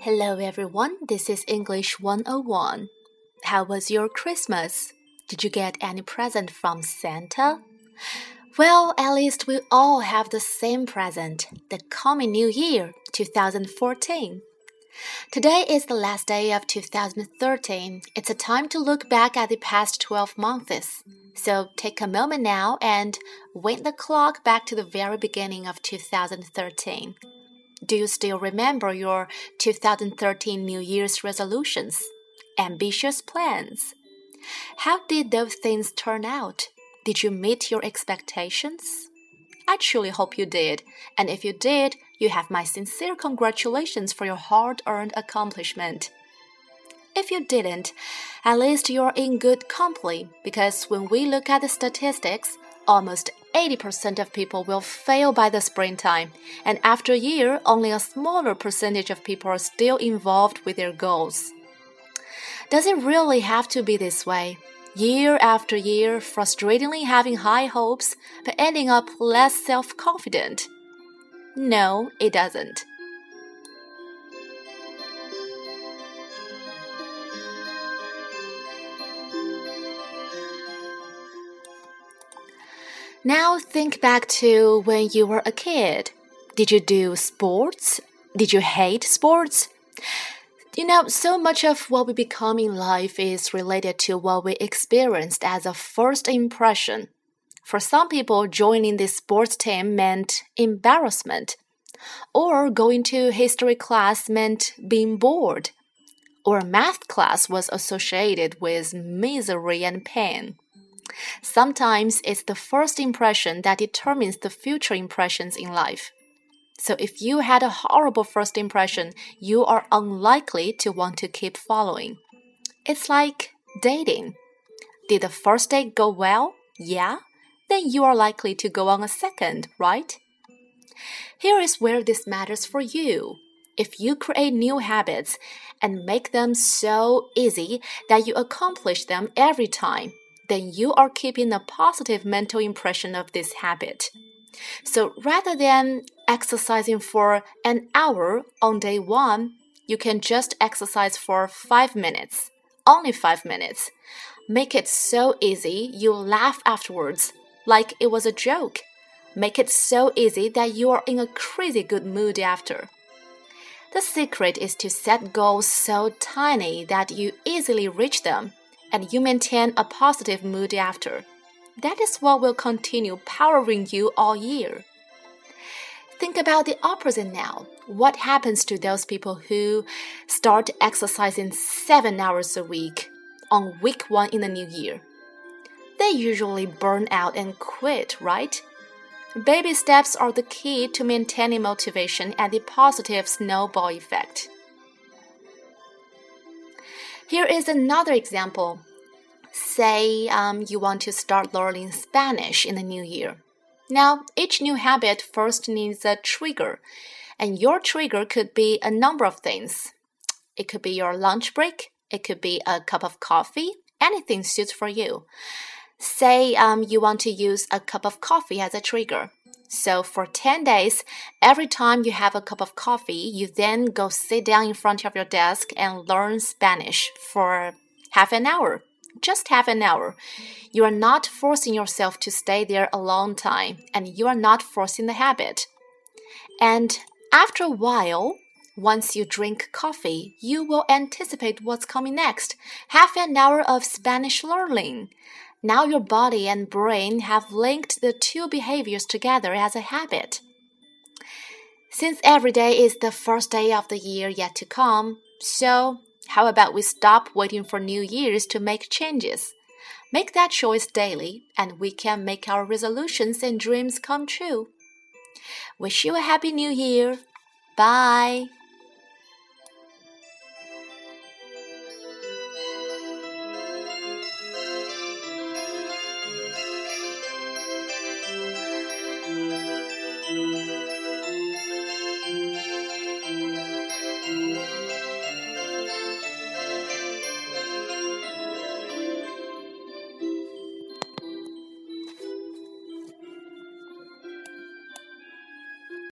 Hello everyone, this is English 101. How was your Christmas? Did you get any present from Santa? Well, at least we all have the same present the coming new year, 2014. Today is the last day of 2013. It's a time to look back at the past 12 months. So take a moment now and wind the clock back to the very beginning of 2013. Do you still remember your 2013 New Year's resolutions? Ambitious plans? How did those things turn out? Did you meet your expectations? I truly hope you did, and if you did, you have my sincere congratulations for your hard earned accomplishment. If you didn't, at least you're in good company because when we look at the statistics, almost 80% of people will fail by the springtime, and after a year, only a smaller percentage of people are still involved with their goals. Does it really have to be this way? Year after year, frustratingly having high hopes, but ending up less self confident? No, it doesn't. Now think back to when you were a kid. Did you do sports? Did you hate sports? You know, so much of what we become in life is related to what we experienced as a first impression. For some people, joining this sports team meant embarrassment, or going to history class meant being bored, or math class was associated with misery and pain. Sometimes it's the first impression that determines the future impressions in life. So if you had a horrible first impression, you are unlikely to want to keep following. It's like dating. Did the first date go well? Yeah? Then you are likely to go on a second, right? Here is where this matters for you. If you create new habits and make them so easy that you accomplish them every time, then you are keeping a positive mental impression of this habit. So rather than exercising for an hour on day one, you can just exercise for five minutes. Only five minutes. Make it so easy you laugh afterwards, like it was a joke. Make it so easy that you are in a crazy good mood after. The secret is to set goals so tiny that you easily reach them and you maintain a positive mood after. That is what will continue powering you all year. Think about the opposite now. What happens to those people who start exercising seven hours a week on week one in the new year? They usually burn out and quit, right? Baby steps are the key to maintaining motivation and the positive snowball effect. Here is another example. Say um, you want to start learning Spanish in the new year. Now, each new habit first needs a trigger, and your trigger could be a number of things. It could be your lunch break, it could be a cup of coffee, anything suits for you. Say um, you want to use a cup of coffee as a trigger. So for 10 days, every time you have a cup of coffee, you then go sit down in front of your desk and learn Spanish for half an hour. Just half an hour. You are not forcing yourself to stay there a long time, and you are not forcing the habit. And after a while, once you drink coffee, you will anticipate what's coming next. Half an hour of Spanish learning. Now your body and brain have linked the two behaviors together as a habit. Since every day is the first day of the year yet to come, so how about we stop waiting for New Year's to make changes? Make that choice daily, and we can make our resolutions and dreams come true. Wish you a happy new year. Bye.